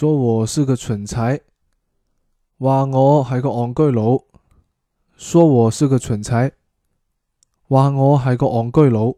说我是个蠢材，话我系个戆居佬，说我是个蠢材，话我系个戆居佬。